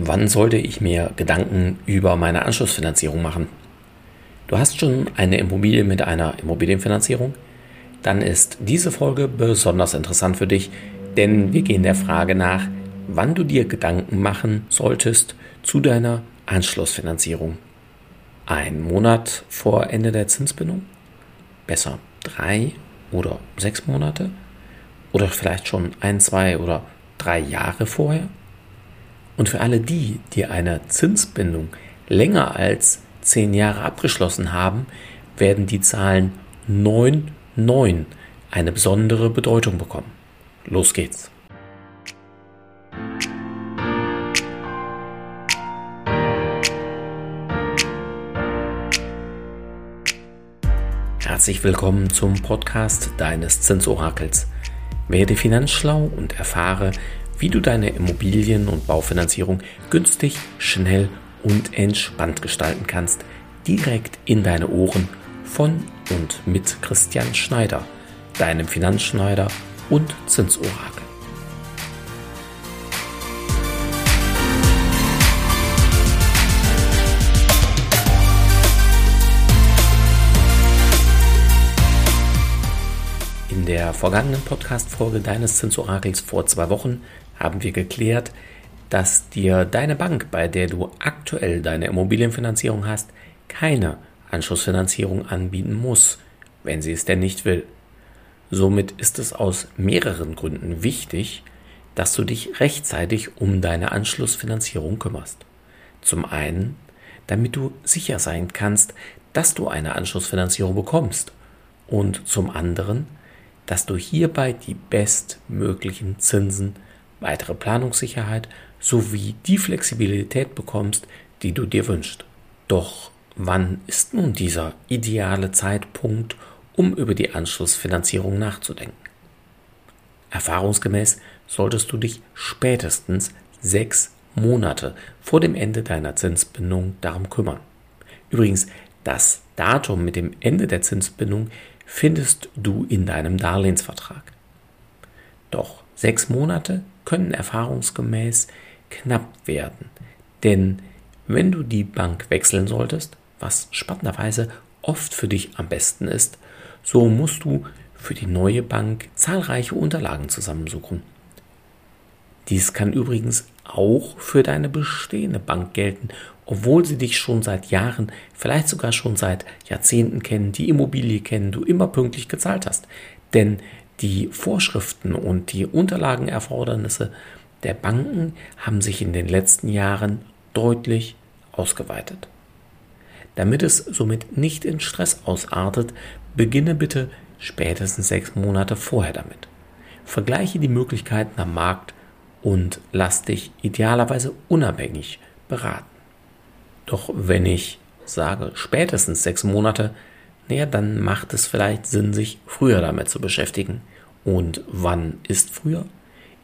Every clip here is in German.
Wann sollte ich mir Gedanken über meine Anschlussfinanzierung machen? Du hast schon eine Immobilie mit einer Immobilienfinanzierung? Dann ist diese Folge besonders interessant für dich, denn wir gehen der Frage nach, wann du dir Gedanken machen solltest zu deiner Anschlussfinanzierung. Ein Monat vor Ende der Zinsbindung? Besser drei oder sechs Monate? Oder vielleicht schon ein, zwei oder drei Jahre vorher? Und für alle die, die eine Zinsbindung länger als zehn Jahre abgeschlossen haben, werden die Zahlen 9, 9 eine besondere Bedeutung bekommen. Los geht's. Herzlich willkommen zum Podcast deines Zinsorakels. Werde finanzschlau und erfahre, wie du deine Immobilien- und Baufinanzierung günstig, schnell und entspannt gestalten kannst, direkt in deine Ohren von und mit Christian Schneider, deinem Finanzschneider und Zinsorakel. In der vergangenen Podcast-Folge deines Zinsorakels vor zwei Wochen haben wir geklärt, dass dir deine Bank, bei der du aktuell deine Immobilienfinanzierung hast, keine Anschlussfinanzierung anbieten muss, wenn sie es denn nicht will. Somit ist es aus mehreren Gründen wichtig, dass du dich rechtzeitig um deine Anschlussfinanzierung kümmerst. Zum einen, damit du sicher sein kannst, dass du eine Anschlussfinanzierung bekommst und zum anderen, dass du hierbei die bestmöglichen Zinsen weitere Planungssicherheit sowie die Flexibilität bekommst, die du dir wünschst. Doch wann ist nun dieser ideale Zeitpunkt, um über die Anschlussfinanzierung nachzudenken? Erfahrungsgemäß solltest du dich spätestens sechs Monate vor dem Ende deiner Zinsbindung darum kümmern. Übrigens, das Datum mit dem Ende der Zinsbindung findest du in deinem Darlehensvertrag. Doch sechs Monate können erfahrungsgemäß knapp werden. Denn wenn du die Bank wechseln solltest, was spannenderweise oft für dich am besten ist, so musst du für die neue Bank zahlreiche Unterlagen zusammensuchen. Dies kann übrigens auch für deine bestehende Bank gelten, obwohl sie dich schon seit Jahren, vielleicht sogar schon seit Jahrzehnten kennen, die Immobilie kennen, du immer pünktlich gezahlt hast. Denn die Vorschriften und die Unterlagenerfordernisse der Banken haben sich in den letzten Jahren deutlich ausgeweitet. Damit es somit nicht in Stress ausartet, beginne bitte spätestens sechs Monate vorher damit. Vergleiche die Möglichkeiten am Markt und lass dich idealerweise unabhängig beraten. Doch wenn ich sage spätestens sechs Monate, naja, dann macht es vielleicht Sinn, sich früher damit zu beschäftigen. Und wann ist früher?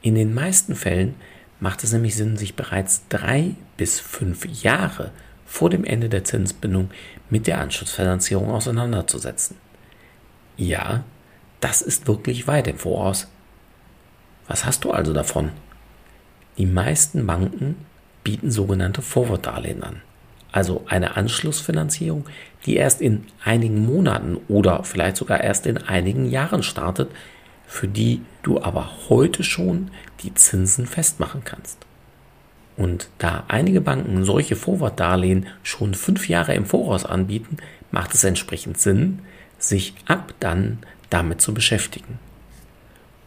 In den meisten Fällen macht es nämlich Sinn, sich bereits drei bis fünf Jahre vor dem Ende der Zinsbindung mit der Anschlussfinanzierung auseinanderzusetzen. Ja, das ist wirklich weit im Voraus. Was hast du also davon? Die meisten Banken bieten sogenannte Vorwortdarlehen an also eine Anschlussfinanzierung, die erst in einigen Monaten oder vielleicht sogar erst in einigen Jahren startet, für die du aber heute schon die Zinsen festmachen kannst. Und da einige Banken solche Vorwortdarlehen schon fünf Jahre im Voraus anbieten, macht es entsprechend Sinn, sich ab dann damit zu beschäftigen.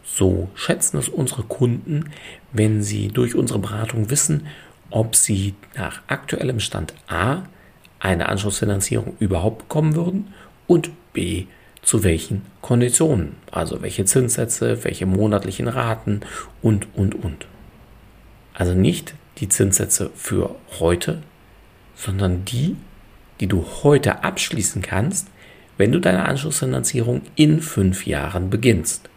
So schätzen es unsere Kunden, wenn sie durch unsere Beratung wissen, ob sie nach aktuellem Stand A eine Anschlussfinanzierung überhaupt bekommen würden und B zu welchen Konditionen, also welche Zinssätze, welche monatlichen Raten und, und, und. Also nicht die Zinssätze für heute, sondern die, die du heute abschließen kannst, wenn du deine Anschlussfinanzierung in fünf Jahren beginnst.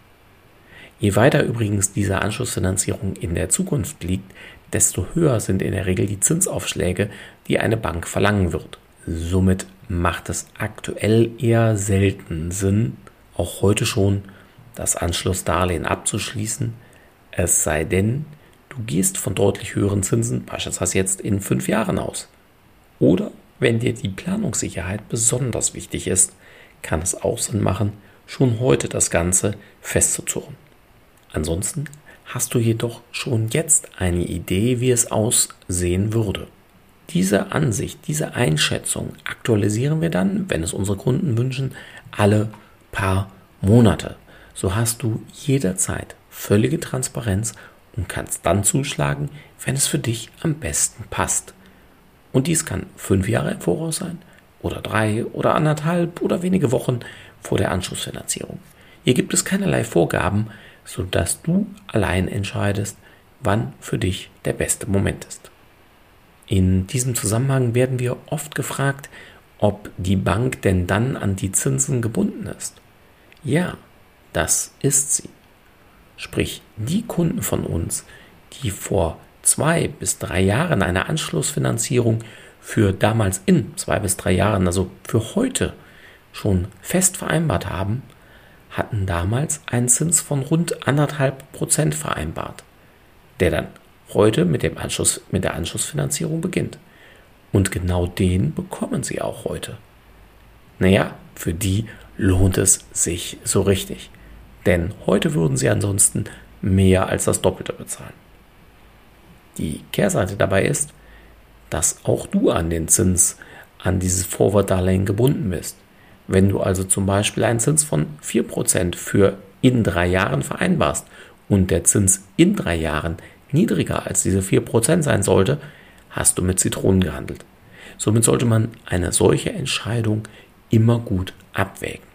Je weiter übrigens diese Anschlussfinanzierung in der Zukunft liegt, desto höher sind in der Regel die Zinsaufschläge, die eine Bank verlangen wird. Somit macht es aktuell eher selten Sinn, auch heute schon das Anschlussdarlehen abzuschließen, es sei denn, du gehst von deutlich höheren Zinsen, beispielsweise jetzt in fünf Jahren aus. Oder wenn dir die Planungssicherheit besonders wichtig ist, kann es auch Sinn machen, schon heute das Ganze festzuzurren. Ansonsten hast du jedoch schon jetzt eine Idee, wie es aussehen würde. Diese Ansicht, diese Einschätzung aktualisieren wir dann, wenn es unsere Kunden wünschen, alle paar Monate. So hast du jederzeit völlige Transparenz und kannst dann zuschlagen, wenn es für dich am besten passt. Und dies kann fünf Jahre im Voraus sein, oder drei oder anderthalb oder wenige Wochen vor der Anschlussfinanzierung. Hier gibt es keinerlei Vorgaben, sodass du allein entscheidest, wann für dich der beste Moment ist. In diesem Zusammenhang werden wir oft gefragt, ob die Bank denn dann an die Zinsen gebunden ist. Ja, das ist sie. Sprich, die Kunden von uns, die vor zwei bis drei Jahren eine Anschlussfinanzierung für damals in zwei bis drei Jahren, also für heute, schon fest vereinbart haben, hatten damals einen Zins von rund anderthalb Prozent vereinbart, der dann heute mit, dem Anschluss, mit der Anschlussfinanzierung beginnt. Und genau den bekommen sie auch heute. Naja, für die lohnt es sich so richtig. Denn heute würden sie ansonsten mehr als das Doppelte bezahlen. Die Kehrseite dabei ist, dass auch du an den Zins an dieses Forward-Darlehen gebunden bist. Wenn du also zum Beispiel einen Zins von 4% für in drei Jahren vereinbarst und der Zins in drei Jahren niedriger als diese 4% sein sollte, hast du mit Zitronen gehandelt. Somit sollte man eine solche Entscheidung immer gut abwägen.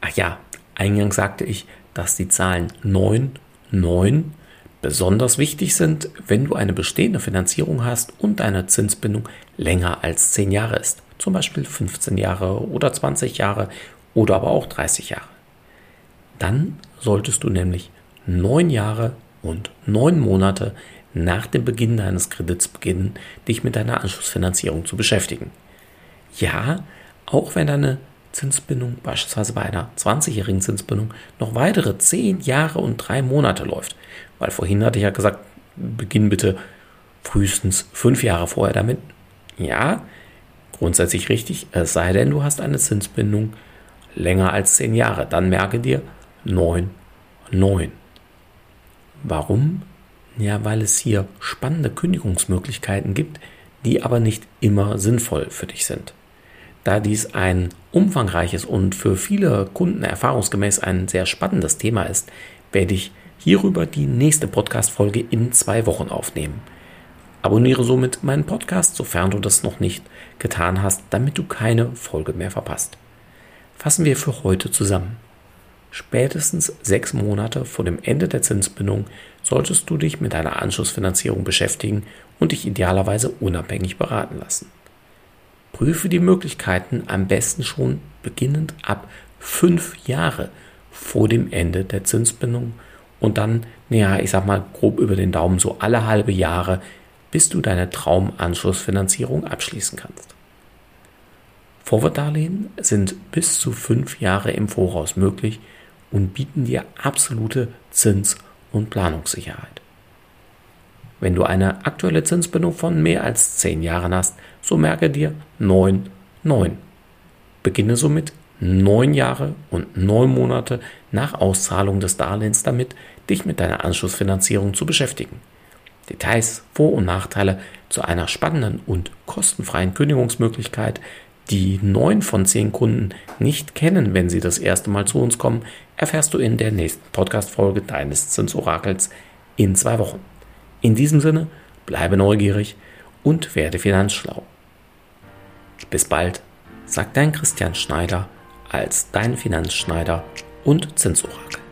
Ach ja, eingangs sagte ich, dass die Zahlen 9, 9 besonders wichtig sind, wenn du eine bestehende Finanzierung hast und deine Zinsbindung länger als 10 Jahre ist. Zum Beispiel 15 Jahre oder 20 Jahre oder aber auch 30 Jahre. Dann solltest du nämlich 9 Jahre und 9 Monate nach dem Beginn deines Kredits beginnen, dich mit deiner Anschlussfinanzierung zu beschäftigen. Ja, auch wenn deine Zinsbindung beispielsweise bei einer 20-jährigen Zinsbindung noch weitere 10 Jahre und 3 Monate läuft. Weil vorhin hatte ich ja gesagt, beginn bitte frühestens 5 Jahre vorher damit. Ja, grundsätzlich richtig, es sei denn, du hast eine Zinsbindung länger als 10 Jahre. Dann merke dir 9, 9. Warum? Ja, weil es hier spannende Kündigungsmöglichkeiten gibt, die aber nicht immer sinnvoll für dich sind. Da dies ein umfangreiches und für viele Kunden erfahrungsgemäß ein sehr spannendes Thema ist, werde ich hierüber die nächste Podcast-Folge in zwei Wochen aufnehmen. Abonniere somit meinen Podcast, sofern du das noch nicht getan hast, damit du keine Folge mehr verpasst. Fassen wir für heute zusammen. Spätestens sechs Monate vor dem Ende der Zinsbindung solltest du dich mit deiner Anschlussfinanzierung beschäftigen und dich idealerweise unabhängig beraten lassen. Prüfe die Möglichkeiten am besten schon beginnend ab fünf Jahre vor dem Ende der Zinsbindung und dann, naja, ich sag mal grob über den Daumen so alle halbe Jahre, bis du deine Traumanschlussfinanzierung abschließen kannst. Vorwortdarlehen sind bis zu fünf Jahre im Voraus möglich und bieten dir absolute Zins- und Planungssicherheit. Wenn du eine aktuelle Zinsbindung von mehr als 10 Jahren hast, so merke dir 9, 9. Beginne somit 9 Jahre und 9 Monate nach Auszahlung des Darlehens damit, dich mit deiner Anschlussfinanzierung zu beschäftigen. Details, Vor- und Nachteile zu einer spannenden und kostenfreien Kündigungsmöglichkeit, die 9 von 10 Kunden nicht kennen, wenn sie das erste Mal zu uns kommen, erfährst du in der nächsten Podcast-Folge deines Zinsorakels in zwei Wochen. In diesem Sinne, bleibe neugierig und werde finanzschlau. Bis bald, sagt dein Christian Schneider als dein Finanzschneider und Zinsorakel.